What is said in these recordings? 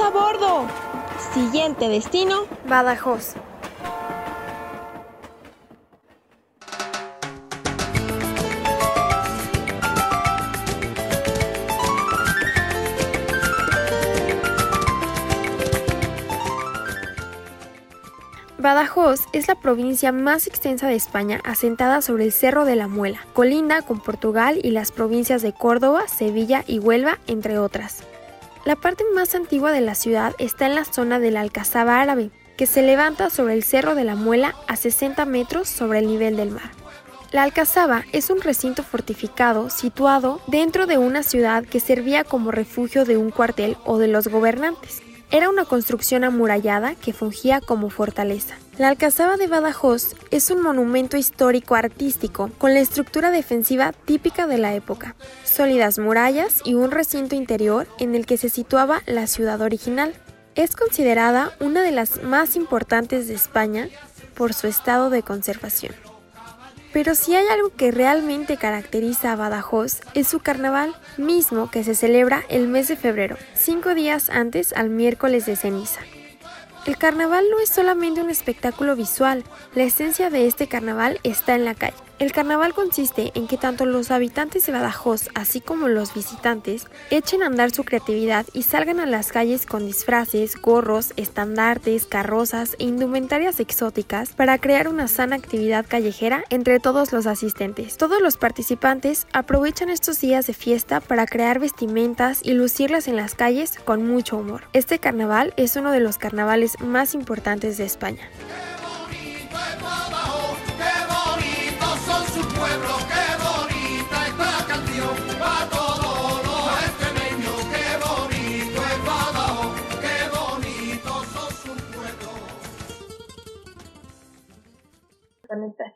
A bordo. Siguiente destino, Badajoz. Badajoz es la provincia más extensa de España asentada sobre el Cerro de la Muela, colinda con Portugal y las provincias de Córdoba, Sevilla y Huelva, entre otras. La parte más antigua de la ciudad está en la zona de la Alcazaba Árabe, que se levanta sobre el Cerro de la Muela a 60 metros sobre el nivel del mar. La Alcazaba es un recinto fortificado situado dentro de una ciudad que servía como refugio de un cuartel o de los gobernantes. Era una construcción amurallada que fungía como fortaleza. La Alcazaba de Badajoz es un monumento histórico artístico con la estructura defensiva típica de la época, sólidas murallas y un recinto interior en el que se situaba la ciudad original. Es considerada una de las más importantes de España por su estado de conservación. Pero si hay algo que realmente caracteriza a Badajoz es su carnaval, mismo que se celebra el mes de febrero, cinco días antes al miércoles de ceniza. El carnaval no es solamente un espectáculo visual, la esencia de este carnaval está en la calle. El carnaval consiste en que tanto los habitantes de Badajoz, así como los visitantes, echen a andar su creatividad y salgan a las calles con disfraces, gorros, estandartes, carrozas e indumentarias exóticas para crear una sana actividad callejera entre todos los asistentes. Todos los participantes aprovechan estos días de fiesta para crear vestimentas y lucirlas en las calles con mucho humor. Este carnaval es uno de los carnavales más importantes de España. Conecta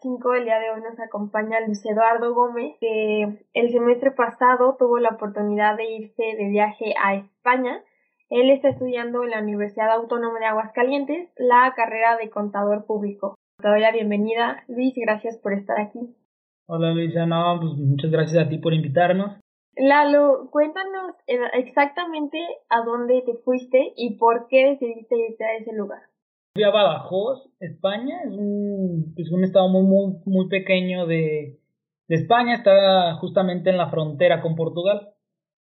5, el día de hoy nos acompaña Luis Eduardo Gómez, que el semestre pasado tuvo la oportunidad de irse de viaje a España. Él está estudiando en la Universidad Autónoma de Aguascalientes la carrera de contador público. Te doy la bienvenida, Luis, gracias por estar aquí. Hola Luisa, no, pues muchas gracias a ti por invitarnos. Lalo, cuéntanos eh, exactamente a dónde te fuiste y por qué decidiste irte a ese lugar. Fui a Badajoz, España, es un, es un estado muy, muy, pequeño de, España, está justamente en la frontera con Portugal.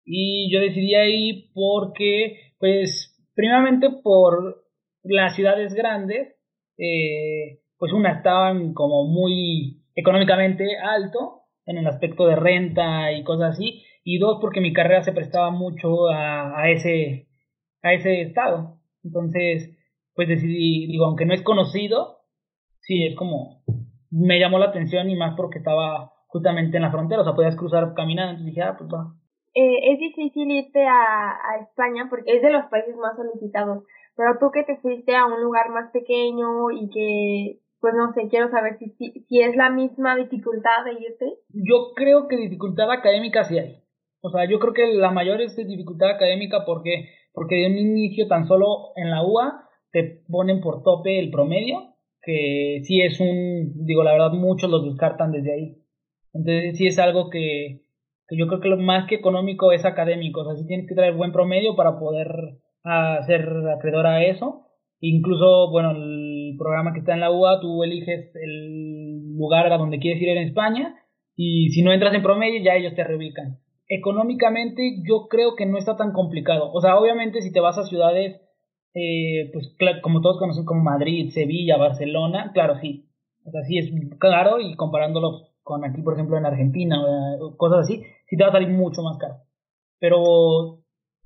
Y yo decidí ahí porque, pues, primeramente por las ciudades grandes, eh, pues una estaban como muy económicamente alto en el aspecto de renta y cosas así, y dos porque mi carrera se prestaba mucho a, a ese a ese estado. Entonces, pues decidí, digo, aunque no es conocido, sí, es como, me llamó la atención y más porque estaba justamente en la frontera, o sea, podías cruzar caminando, entonces dije, ah, pues va. Eh, es difícil irte a, a España porque es de los países más solicitados, pero tú que te fuiste a un lugar más pequeño y que, pues no sé, quiero saber si, si, si es la misma dificultad de irte. Yo creo que dificultad académica sí hay. O sea, yo creo que la mayor es dificultad académica porque, porque de un inicio tan solo en la UA te ponen por tope el promedio, que sí es un, digo, la verdad muchos los descartan desde ahí. Entonces sí es algo que, que yo creo que lo más que económico es académico, o sea, sí tienes que traer buen promedio para poder uh, ser acreedor a eso. Incluso, bueno, el programa que está en la UA, tú eliges el lugar a donde quieres ir en España y si no entras en promedio ya ellos te reubican. Económicamente yo creo que no está tan complicado. O sea, obviamente si te vas a ciudades eh, pues como todos conocen como Madrid, Sevilla, Barcelona, claro, sí. O sea, sí es caro y comparándolo con aquí, por ejemplo, en Argentina cosas así, sí te va a salir mucho más caro. Pero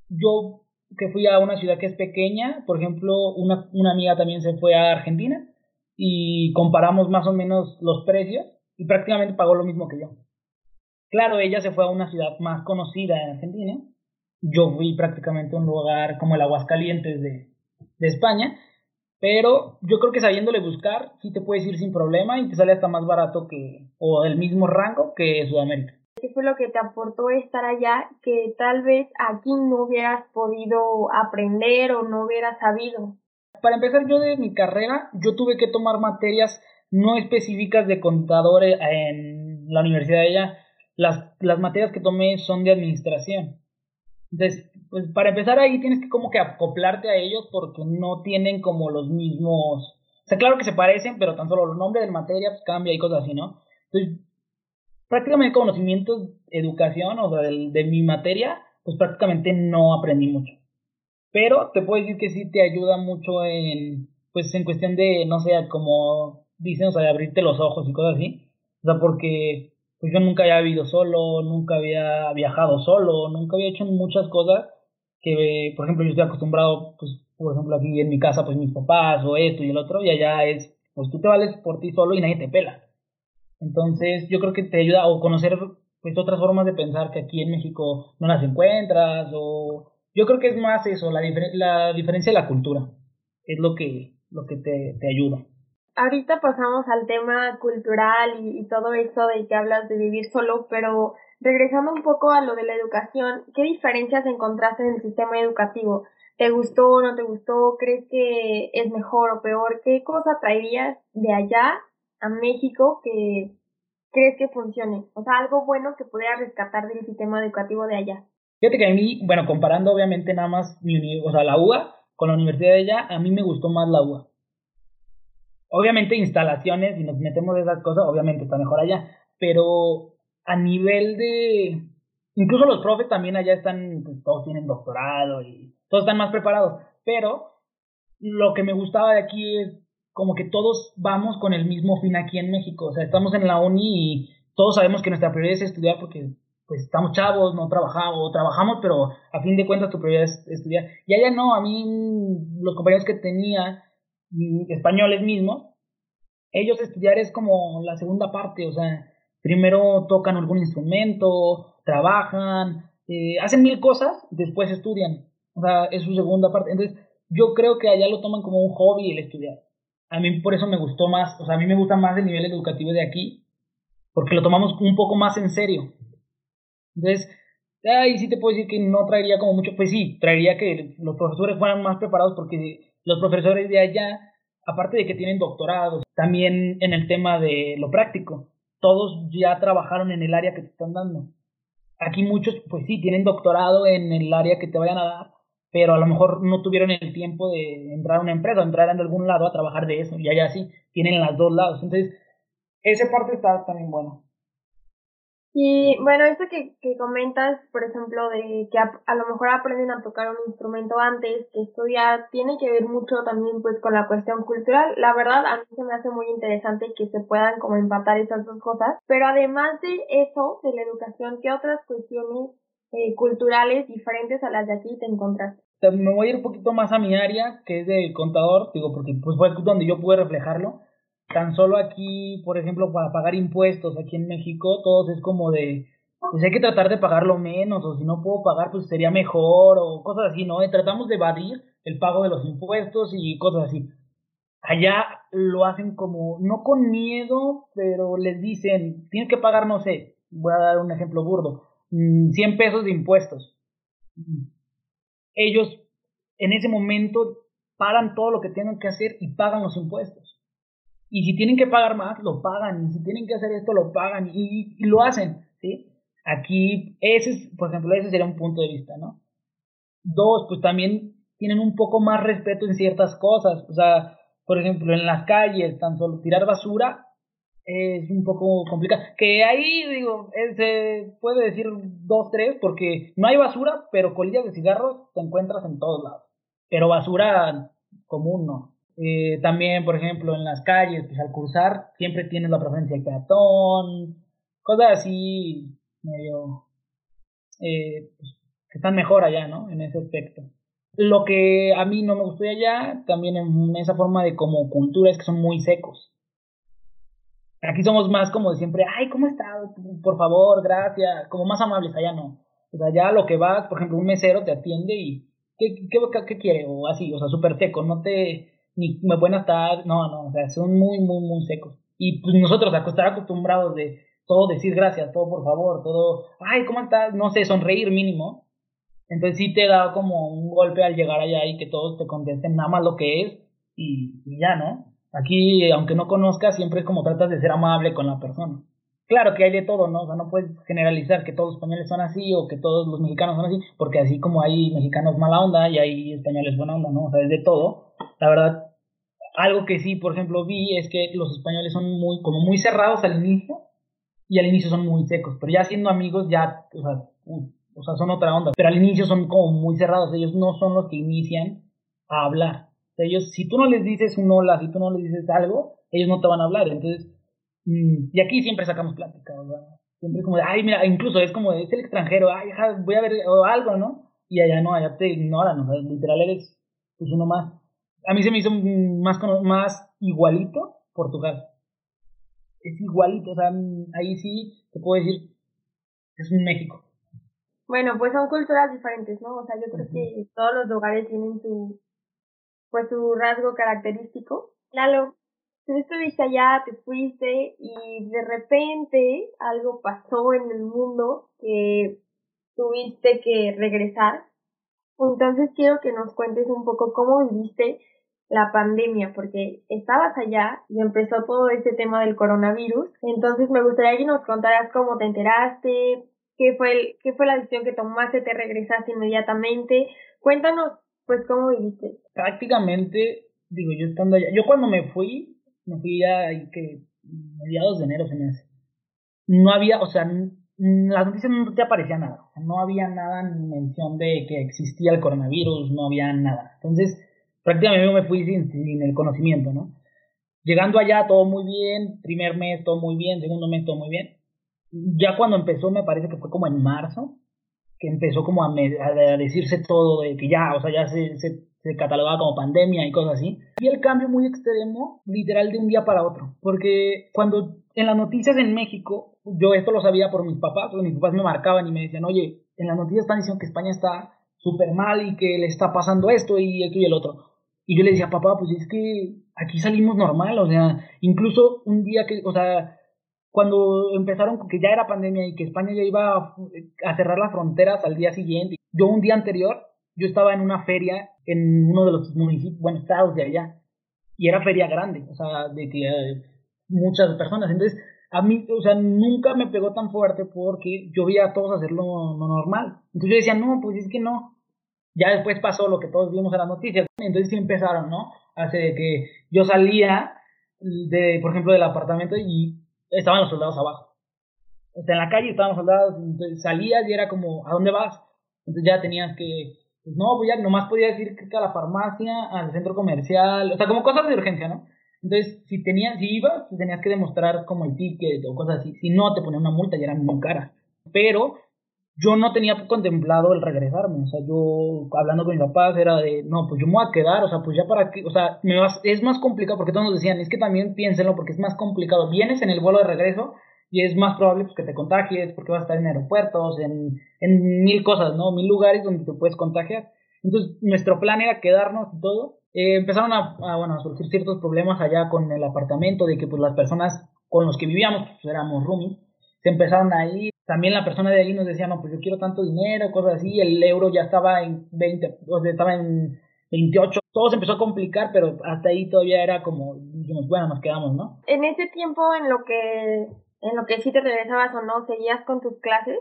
yo que fui a una ciudad que es pequeña, por ejemplo, una, una amiga también se fue a Argentina y comparamos más o menos los precios y prácticamente pagó lo mismo que yo. Claro, ella se fue a una ciudad más conocida en Argentina yo fui prácticamente a un lugar como el Aguascalientes de, de España, pero yo creo que sabiéndole buscar, sí te puedes ir sin problema y te sale hasta más barato que, o el mismo rango que Sudamérica. ¿Qué fue lo que te aportó estar allá que tal vez aquí no hubieras podido aprender o no hubieras sabido? Para empezar, yo de mi carrera, yo tuve que tomar materias no específicas de contador en la universidad de allá. Las, las materias que tomé son de administración. Entonces, pues para empezar ahí tienes que como que acoplarte a ellos porque no tienen como los mismos... O sea, claro que se parecen, pero tan solo el nombre de la materia pues, cambia y cosas así, ¿no? Entonces, prácticamente conocimientos, educación, o sea, de, de mi materia, pues prácticamente no aprendí mucho. Pero te puedo decir que sí te ayuda mucho en, pues en cuestión de, no sé, como dicen, o sea, de abrirte los ojos y cosas así. O sea, porque pues yo nunca había vivido solo, nunca había viajado solo, nunca había hecho muchas cosas que, por ejemplo, yo estoy acostumbrado, pues, por ejemplo, aquí en mi casa, pues mis papás o esto y el otro, y allá es, pues tú te vales por ti solo y nadie te pela. Entonces, yo creo que te ayuda a conocer pues otras formas de pensar que aquí en México no las encuentras o yo creo que es más eso, la, la diferencia de la cultura. Es lo que, lo que te, te ayuda. Ahorita pasamos al tema cultural y, todo eso de que hablas de vivir solo, pero regresando un poco a lo de la educación, ¿qué diferencias encontraste en el sistema educativo? ¿Te gustó o no te gustó? ¿Crees que es mejor o peor? ¿Qué cosa traerías de allá a México que crees que funcione? O sea, algo bueno que pudieras rescatar del sistema educativo de allá. Fíjate que a mí, bueno, comparando obviamente nada más mi, o sea, la UA con la universidad de allá, a mí me gustó más la UA. Obviamente instalaciones, y nos metemos de esas cosas, obviamente está mejor allá, pero a nivel de... Incluso los profes también allá están, pues, todos tienen doctorado y todos están más preparados, pero lo que me gustaba de aquí es como que todos vamos con el mismo fin aquí en México, o sea, estamos en la uni y todos sabemos que nuestra prioridad es estudiar porque pues estamos chavos, no trabajamos, trabajamos, pero a fin de cuentas tu prioridad es estudiar. Y allá no, a mí los compañeros que tenía, mm, españoles mismos, ellos estudiar es como la segunda parte, o sea, primero tocan algún instrumento, trabajan, eh, hacen mil cosas, después estudian, o sea, es su segunda parte. Entonces, yo creo que allá lo toman como un hobby el estudiar. A mí por eso me gustó más, o sea, a mí me gusta más el nivel educativo de aquí, porque lo tomamos un poco más en serio. Entonces, ahí sí te puedo decir que no traería como mucho, pues sí, traería que los profesores fueran más preparados porque los profesores de allá, aparte de que tienen doctorados, también en el tema de lo práctico, todos ya trabajaron en el área que te están dando. Aquí muchos, pues sí, tienen doctorado en el área que te vayan a dar, pero a lo mejor no tuvieron el tiempo de entrar a una empresa entrar en algún lado a trabajar de eso, y allá sí, tienen las dos lados. Entonces, esa parte está también buena. Y bueno, eso que, que comentas, por ejemplo, de que a, a, lo mejor aprenden a tocar un instrumento antes que estudiar, tiene que ver mucho también pues con la cuestión cultural. La verdad, a mí se me hace muy interesante que se puedan como empatar esas dos cosas. Pero además de eso, de la educación, ¿qué otras cuestiones eh, culturales diferentes a las de aquí te encontraste? Me voy a ir un poquito más a mi área, que es de contador, digo, porque pues fue donde yo pude reflejarlo tan solo aquí, por ejemplo, para pagar impuestos aquí en México, todos es como de, pues hay que tratar de pagarlo menos, o si no puedo pagar, pues sería mejor, o cosas así, ¿no? tratamos de evadir el pago de los impuestos y cosas así. Allá lo hacen como, no con miedo, pero les dicen, tienes que pagar, no sé, voy a dar un ejemplo burdo, 100 mm, pesos de impuestos. Ellos en ese momento pagan todo lo que tienen que hacer y pagan los impuestos. Y si tienen que pagar más, lo pagan. Y si tienen que hacer esto, lo pagan. Y, lo hacen, ¿sí? Aquí, ese es, por ejemplo, ese sería un punto de vista, ¿no? Dos, pues también tienen un poco más respeto en ciertas cosas. O sea, por ejemplo, en las calles, tan solo tirar basura es un poco complicado. Que ahí, digo, se puede decir dos, tres, porque no hay basura, pero colillas de cigarros te encuentras en todos lados. Pero basura común no. Eh, también, por ejemplo, en las calles, pues al cruzar siempre tienes la presencia del peatón, cosas así medio eh, pues, que están mejor allá, ¿no? En ese aspecto. Lo que a mí no me gustó allá, también en esa forma de como cultura, es que son muy secos. Aquí somos más como de siempre, ay, ¿cómo estás? Por favor, gracias, como más amables, allá no. Ya lo que vas, por ejemplo, un mesero te atiende y ¿qué, qué, qué quiere? O así, o sea, súper seco, no te, ni me pueden estar, no, no, o sea, son muy, muy, muy secos. Y pues nosotros estar acostumbrados de todo decir gracias, todo por favor, todo, ay, ¿cómo estás? No sé, sonreír mínimo. Entonces sí te da como un golpe al llegar allá y que todos te contesten nada más lo que es y, y ya, ¿no? Aquí, aunque no conozcas, siempre es como tratas de ser amable con la persona. Claro que hay de todo, ¿no? O sea, no puedes generalizar que todos los españoles son así o que todos los mexicanos son así, porque así como hay mexicanos mala onda y hay españoles buena onda, ¿no? O sea, es de todo. La verdad, algo que sí, por ejemplo, vi es que los españoles son muy, como muy cerrados al inicio y al inicio son muy secos, pero ya siendo amigos ya, o sea, o sea, son otra onda, pero al inicio son como muy cerrados, ellos no son los que inician a hablar. ellos, si tú no les dices un hola, si tú no les dices algo, ellos no te van a hablar, entonces y aquí siempre sacamos plática, Siempre como de, ay, mira, incluso es como, es el extranjero, ay, voy a ver o algo, ¿no? Y allá no, allá te ignoran, o sea, literal eres pues uno más. A mí se me hizo más, más igualito Portugal. Es igualito, o sea, ahí sí te puedo decir, es un México. Bueno, pues son culturas diferentes, ¿no? O sea, yo creo que todos los lugares tienen su, pues su rasgo característico. Lalo, tú estuviste allá, te fuiste y de repente algo pasó en el mundo que tuviste que regresar. Entonces quiero que nos cuentes un poco cómo viviste la pandemia, porque estabas allá y empezó todo este tema del coronavirus. Entonces me gustaría que nos contaras cómo te enteraste, qué fue, el, qué fue la decisión que tomaste, te regresaste inmediatamente. Cuéntanos, pues, cómo viviste. Prácticamente, digo, yo estando allá, yo cuando me fui, me fui ya que mediados de enero se me hace. No había, o sea, las noticias no te aparecía nada, no había nada ni mención de que existía el coronavirus, no había nada. Entonces, prácticamente me fui sin, sin el conocimiento, ¿no? Llegando allá todo muy bien, primer mes todo muy bien, segundo mes todo muy bien. Ya cuando empezó, me parece que fue como en marzo, que empezó como a, a decirse todo de que ya, o sea, ya se, se se catalogaba como pandemia y cosas así. Y el cambio muy extremo, literal de un día para otro, porque cuando en las noticias en México, yo esto lo sabía por mis papás, porque mis papás me marcaban y me decían, oye, en las noticias están diciendo que España está súper mal y que le está pasando esto y esto y el otro. Y yo le decía, papá, pues es que aquí salimos normal, o sea, incluso un día que, o sea, cuando empezaron que ya era pandemia y que España ya iba a cerrar las fronteras al día siguiente, yo un día anterior yo estaba en una feria en uno de los municipios, bueno, estados de allá, y era feria grande, o sea, de que eh, muchas personas. Entonces, a mí, o sea, nunca me pegó tan fuerte porque yo veía a todos hacerlo lo normal. Entonces yo decía, no, pues es que no. Ya después pasó lo que todos vimos en las noticias. Entonces sí empezaron, ¿no? Hace que yo salía, de, por ejemplo, del apartamento y estaban los soldados abajo. O sea, en la calle estaban los soldados, entonces salías y era como, ¿a dónde vas? Entonces ya tenías que pues no, voy a, nomás podía decir que a la farmacia, al centro comercial, o sea, como cosas de urgencia, ¿no? Entonces, si tenías, si ibas, tenías que demostrar como el ticket o cosas así. Si no, te ponían una multa y era muy cara. Pero yo no tenía contemplado el regresarme. O sea, yo hablando con mis papás era de, no, pues yo me voy a quedar, o sea, pues ya para qué, o sea, me es más complicado porque todos nos decían, es que también piénsenlo porque es más complicado. Vienes en el vuelo de regreso y es más probable pues, que te contagies porque vas a estar en aeropuertos, en, en mil cosas, ¿no? Mil lugares donde te puedes contagiar. Entonces, nuestro plan era quedarnos y todo. Eh, empezaron a, bueno, a surgir ciertos problemas allá con el apartamento, de que pues las personas con los que vivíamos, pues éramos roomies, se empezaron a ir. También la persona de ahí nos decía, no, pues yo quiero tanto dinero, cosas así. El euro ya estaba en 20, o sea, estaba en 28. Todo se empezó a complicar, pero hasta ahí todavía era como, dijimos, bueno, nos quedamos, ¿no? En ese tiempo en lo que en lo que sí te regresabas o no, ¿seguías con tus clases?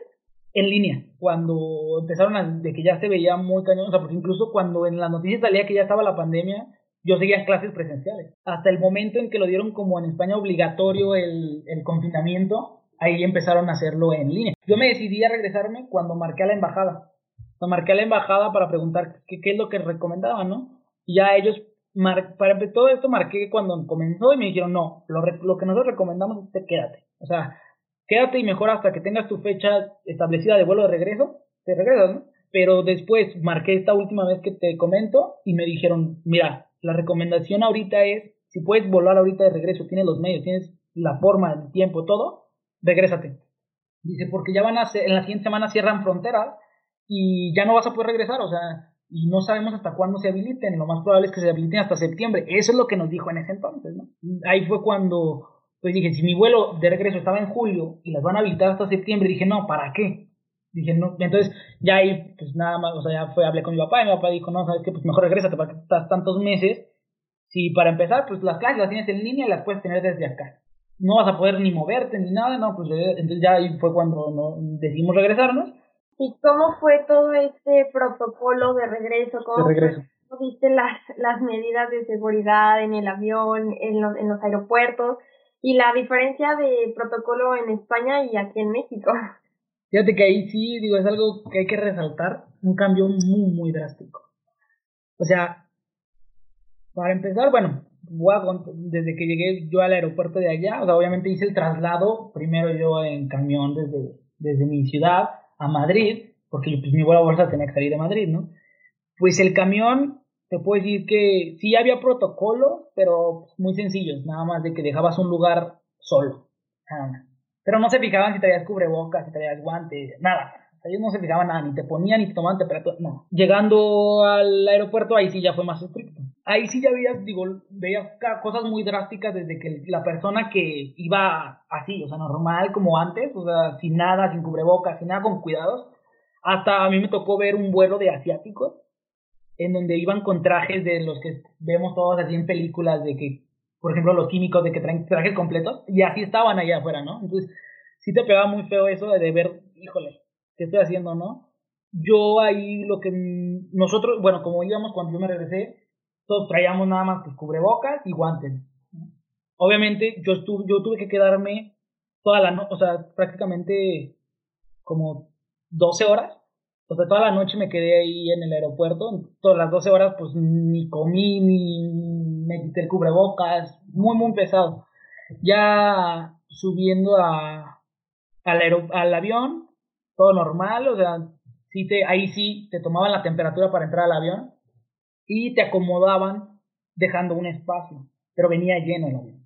En línea, cuando empezaron a, de que ya se veía muy cañón, o sea, porque incluso cuando en las noticias salía que ya estaba la pandemia, yo seguía clases presenciales. Hasta el momento en que lo dieron como en España obligatorio el, el confinamiento, ahí empezaron a hacerlo en línea. Yo me decidí a regresarme cuando marqué a la embajada. O marqué a la embajada para preguntar qué, es lo que recomendaban, ¿no? Y ya ellos para todo esto marqué cuando comenzó y me dijeron, no, lo, lo que nosotros recomendamos es que quédate. O sea, quédate y mejor hasta que tengas tu fecha establecida de vuelo de regreso, te regresas, ¿no? Pero después marqué esta última vez que te comento y me dijeron, mira, la recomendación ahorita es, si puedes volar ahorita de regreso, tienes los medios, tienes la forma, el tiempo, todo, regrésate. Dice, porque ya van a, en la siguiente semana cierran fronteras y ya no vas a poder regresar, o sea, y no sabemos hasta cuándo se habiliten, lo más probable es que se habiliten hasta septiembre. Eso es lo que nos dijo en ese entonces, ¿no? Ahí fue cuando, pues dije, si mi vuelo de regreso estaba en julio y las van a habilitar hasta septiembre, dije, no, ¿para qué? Dije, no, entonces ya ahí, pues nada más, o sea, ya fue, hablé con mi papá y mi papá dijo, no, sabes que pues mejor regrésate para que estás tantos meses. Si para empezar, pues las clases las tienes en línea y las puedes tener desde acá. No vas a poder ni moverte ni nada, no, pues entonces ya ahí fue cuando no, decidimos regresarnos ¿Y cómo fue todo este protocolo de regreso? ¿Cómo de regreso. viste las, las medidas de seguridad en el avión, en los, en los aeropuertos y la diferencia de protocolo en España y aquí en México? Fíjate que ahí sí, digo, es algo que hay que resaltar, un cambio muy, muy drástico. O sea, para empezar, bueno, desde que llegué yo al aeropuerto de allá, o sea, obviamente hice el traslado, primero yo en camión desde, desde mi ciudad, a Madrid, porque pues, mi vuelo bolsa tenía que salir de Madrid, ¿no? Pues el camión, te puedo decir que sí había protocolo, pero muy sencillos, nada más de que dejabas un lugar solo, Pero no se fijaban si traías cubrebocas, si traías guantes, nada. Ellos no se fijaban nada, ni te ponían ni te tomaban temperatura, no. Llegando al aeropuerto, ahí sí ya fue más estricto. Ahí sí ya veías, digo, veías cosas muy drásticas desde que la persona que iba así, o sea, normal como antes, o sea, sin nada, sin cubrebocas, sin nada, con cuidados, hasta a mí me tocó ver un vuelo de asiáticos en donde iban con trajes de los que vemos todos así en películas de que, por ejemplo, los químicos de que traen trajes completos y así estaban allá afuera, ¿no? Entonces, sí te pegaba muy feo eso de ver, híjole, ¿qué estoy haciendo, no? Yo ahí lo que nosotros, bueno, como íbamos cuando yo me regresé, todos traíamos nada más pues, cubrebocas y guantes. Obviamente yo, estuve, yo tuve que quedarme toda la noche, o sea, prácticamente como 12 horas. O sea, toda la noche me quedé ahí en el aeropuerto. Todas las 12 horas pues ni comí, ni me quité el cubrebocas. Muy, muy pesado. Ya subiendo a, al, al avión, todo normal, o sea, sí te, ahí sí te tomaban la temperatura para entrar al avión y te acomodaban dejando un espacio, pero venía lleno el avión.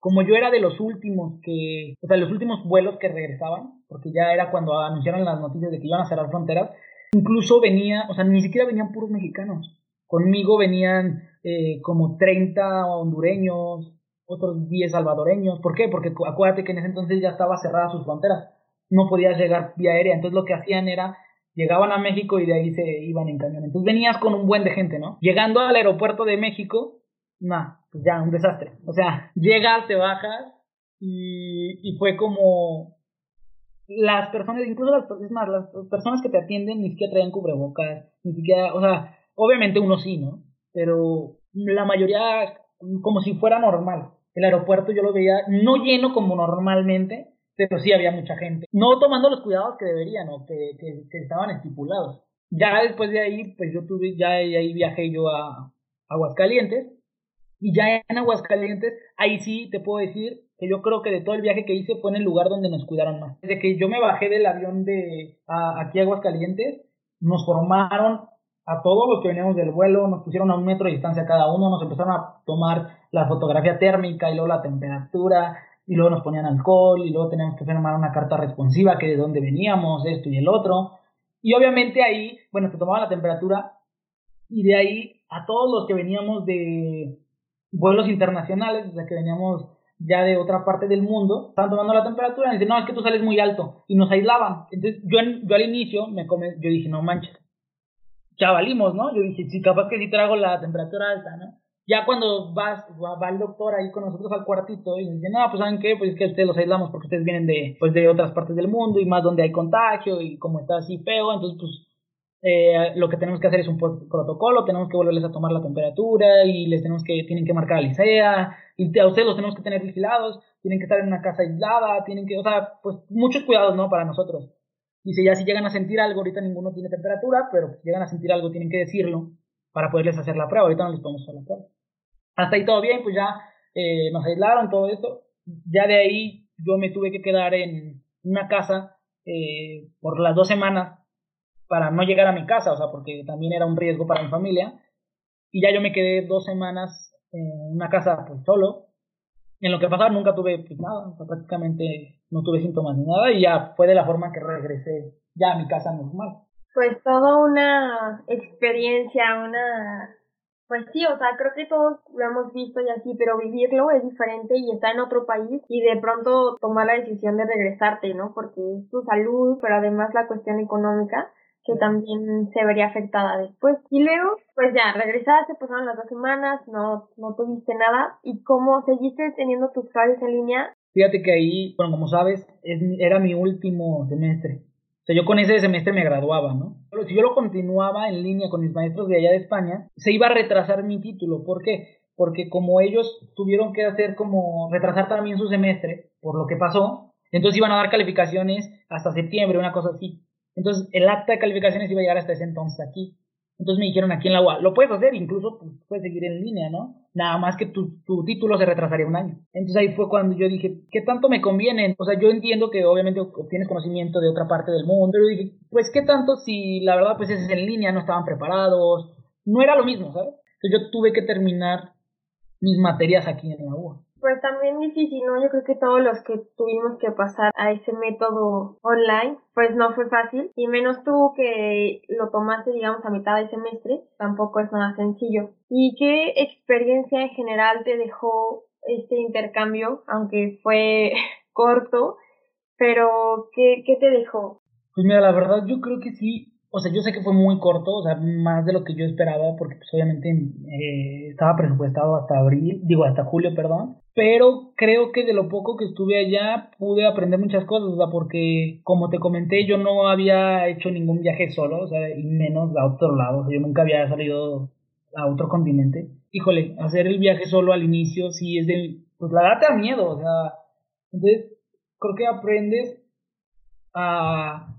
Como yo era de los últimos que, o sea, los últimos vuelos que regresaban, porque ya era cuando anunciaron las noticias de que iban a cerrar fronteras, incluso venía, o sea, ni siquiera venían puros mexicanos. Conmigo venían eh, como 30 hondureños, otros 10 salvadoreños. ¿Por qué? Porque acuérdate que en ese entonces ya estaba cerrada sus fronteras. No podías llegar vía aérea. Entonces lo que hacían era llegaban a México y de ahí se iban en camión. Entonces venías con un buen de gente, ¿no? Llegando al aeropuerto de México, nah, pues ya, un desastre. O sea, llegas, te bajas y, y fue como las personas, incluso las, es más, las personas que te atienden ni siquiera traían cubrebocas, ni siquiera, o sea, obviamente uno sí, ¿no? Pero la mayoría como si fuera normal. El aeropuerto yo lo veía no lleno como normalmente, pero sí había mucha gente. No tomando los cuidados que deberían o que, que, estaban estipulados. Ya después de ahí, pues yo tuve, ya ahí viajé yo a Aguascalientes. Y ya en Aguascalientes, ahí sí te puedo decir que yo creo que de todo el viaje que hice fue en el lugar donde nos cuidaron más. Desde que yo me bajé del avión de aquí a Aguascalientes, nos formaron a todos los que veníamos del vuelo, nos pusieron a un metro de distancia cada uno, nos empezaron a tomar la fotografía térmica y luego la temperatura, y luego nos ponían alcohol y luego teníamos que firmar una carta responsiva que de dónde veníamos, esto y el otro. Y obviamente ahí, bueno, se tomaba la temperatura y de ahí a todos los que veníamos de vuelos internacionales, o sea, que veníamos ya de otra parte del mundo, estaban tomando la temperatura y dicen, no, es que tú sales muy alto y nos aislaban. Entonces yo, yo al inicio me come, yo dije, no manches, ya valimos, ¿no? Yo dije, sí, capaz que sí trago la temperatura alta, ¿no? Ya cuando vas, va, el doctor ahí con nosotros al cuartito y dice, no, pues ¿saben qué? Pues es que ustedes los aislamos porque ustedes vienen de, pues, de otras partes del mundo y más donde hay contagio y como está así feo, entonces pues eh, lo que tenemos que hacer es un protocolo, tenemos que volverles a tomar la temperatura y les tenemos que, tienen que marcar la licea y a ustedes los tenemos que tener vigilados, tienen que estar en una casa aislada, tienen que, o sea, pues muchos cuidados, ¿no? Para nosotros. Dice, ya si llegan a sentir algo, ahorita ninguno tiene temperatura, pero si llegan a sentir algo tienen que decirlo para poderles hacer la prueba, ahorita no les podemos hacer la prueba. Hasta ahí todo bien, pues ya eh, nos aislaron, todo esto. Ya de ahí yo me tuve que quedar en una casa eh, por las dos semanas para no llegar a mi casa, o sea, porque también era un riesgo para mi familia. Y ya yo me quedé dos semanas en una casa pues solo. En lo que pasaba nunca tuve pues, nada, prácticamente no tuve síntomas ni nada y ya fue de la forma que regresé ya a mi casa normal. Pues toda una experiencia, una pues sí, o sea, creo que todos lo hemos visto y así, pero vivirlo es diferente y estar en otro país y de pronto tomar la decisión de regresarte, ¿no? Porque es tu salud, pero además la cuestión económica que también se vería afectada después. Y luego, pues ya, regresaste, pasaron las dos semanas, no, no tuviste nada. ¿Y cómo seguiste teniendo tus clases en línea? Fíjate que ahí, bueno, como sabes, era mi último semestre. O sea, yo con ese semestre me graduaba, ¿no? Pero si yo lo continuaba en línea con mis maestros de allá de España, se iba a retrasar mi título. ¿Por qué? Porque como ellos tuvieron que hacer como retrasar también su semestre por lo que pasó, entonces iban a dar calificaciones hasta septiembre, una cosa así. Entonces el acta de calificaciones iba a llegar hasta ese entonces aquí. Entonces me dijeron aquí en la UA, lo puedes hacer, incluso pues, puedes seguir en línea, ¿no? Nada más que tu, tu, título se retrasaría un año. Entonces ahí fue cuando yo dije, ¿qué tanto me conviene? O sea, yo entiendo que obviamente obtienes conocimiento de otra parte del mundo, pero dije, pues ¿qué tanto si la verdad pues es en línea, no estaban preparados? No era lo mismo, ¿sabes? Entonces yo tuve que terminar mis materias aquí en la UA. Pues también difícil, ¿no? Yo creo que todos los que tuvimos que pasar a ese método online, pues no fue fácil. Y menos tú que lo tomaste, digamos, a mitad del semestre, tampoco es nada sencillo. ¿Y qué experiencia en general te dejó este intercambio, aunque fue corto? Pero, ¿qué, qué te dejó? Pues mira, la verdad yo creo que sí, o sea, yo sé que fue muy corto, o sea, más de lo que yo esperaba, porque pues obviamente eh, estaba presupuestado hasta abril, digo, hasta julio, perdón, pero creo que de lo poco que estuve allá pude aprender muchas cosas, o sea, porque como te comenté, yo no había hecho ningún viaje solo, o sea, y menos a otro lado, o sea, yo nunca había salido a otro continente. Híjole, hacer el viaje solo al inicio sí es de, pues la verdad te da miedo, o sea, entonces creo que aprendes a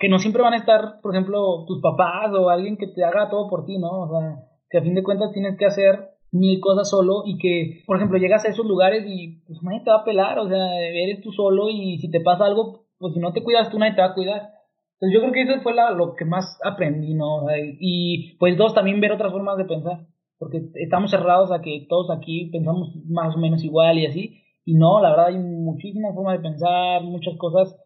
que no siempre van a estar, por ejemplo, tus papás o alguien que te haga todo por ti, ¿no? O sea, que a fin de cuentas tienes que hacer mil cosas solo y que, por ejemplo, llegas a esos lugares y pues nadie te va a pelar, o sea, eres tú solo y si te pasa algo, pues si no te cuidas tú, nadie te va a cuidar. Entonces yo creo que eso fue lo que más aprendí, ¿no? y pues dos, también ver otras formas de pensar, porque estamos cerrados a que todos aquí pensamos más o menos igual y así, y no, la verdad hay muchísimas formas de pensar, muchas cosas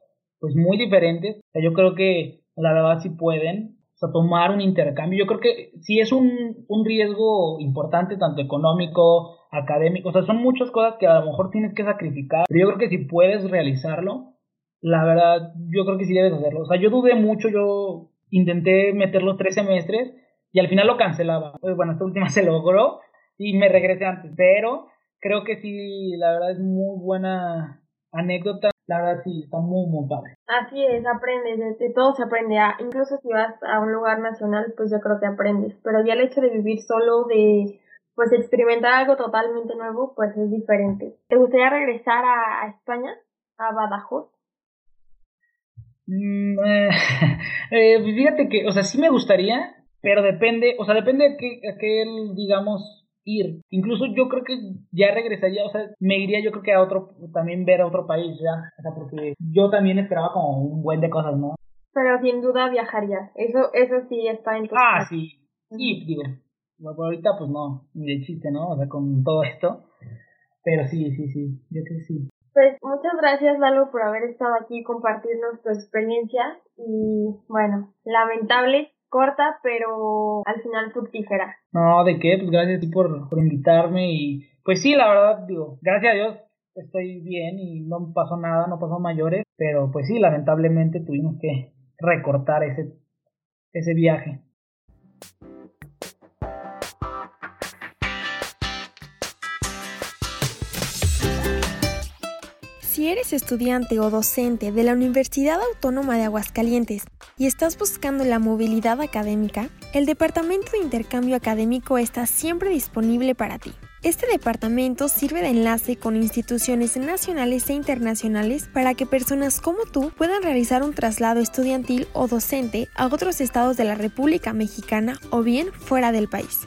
pues muy diferentes. O sea, yo creo que la verdad sí pueden o sea, tomar un intercambio. Yo creo que sí es un, un riesgo importante, tanto económico, académico. O sea, son muchas cosas que a lo mejor tienes que sacrificar. Pero yo creo que si puedes realizarlo, la verdad, yo creo que sí debes hacerlo. O sea, yo dudé mucho, yo intenté meter los tres semestres y al final lo cancelaba. Pues bueno, esta última se logró y me regresé antes. Pero creo que sí, la verdad es muy buena anécdota la verdad sí, está muy, muy padre. Así es, aprendes, de, todo se aprende, ah, incluso si vas a un lugar nacional, pues yo creo que aprendes, pero ya el hecho de vivir solo, de pues experimentar algo totalmente nuevo, pues es diferente. ¿Te gustaría regresar a, España, a Badajoz? Mm, eh, eh, fíjate que, o sea, sí me gustaría, pero depende, o sea, depende de qué, a qué digamos, ir. Incluso yo creo que ya regresaría, o sea, me iría yo creo que a otro, también ver a otro país ya, o sea, porque yo también esperaba como un buen de cosas, ¿no? Pero sin duda viajaría, eso, eso sí está en tu Ah, sí, sí, digo, por ahorita pues no, ni de chiste, ¿no? O sea, con todo esto, pero sí, sí, sí, yo creo que sí. Pues muchas gracias Lalo por haber estado aquí y compartirnos tu experiencia y bueno, lamentable corta, pero al final fructífera. No, ¿de qué? Pues gracias a ti por, por invitarme y pues sí, la verdad, digo, gracias a Dios estoy bien y no pasó nada, no pasó mayores, pero pues sí, lamentablemente tuvimos que recortar ese, ese viaje. Si eres estudiante o docente de la Universidad Autónoma de Aguascalientes y estás buscando la movilidad académica, el Departamento de Intercambio Académico está siempre disponible para ti. Este departamento sirve de enlace con instituciones nacionales e internacionales para que personas como tú puedan realizar un traslado estudiantil o docente a otros estados de la República Mexicana o bien fuera del país.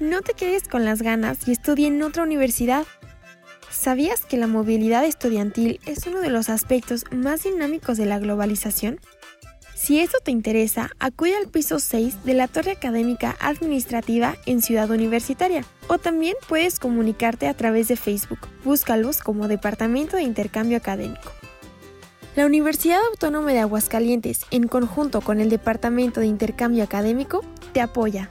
No te quedes con las ganas y estudie en otra universidad. ¿Sabías que la movilidad estudiantil es uno de los aspectos más dinámicos de la globalización? Si esto te interesa, acude al piso 6 de la Torre Académica Administrativa en Ciudad Universitaria. O también puedes comunicarte a través de Facebook. Búscalos como Departamento de Intercambio Académico. La Universidad Autónoma de Aguascalientes, en conjunto con el Departamento de Intercambio Académico, te apoya.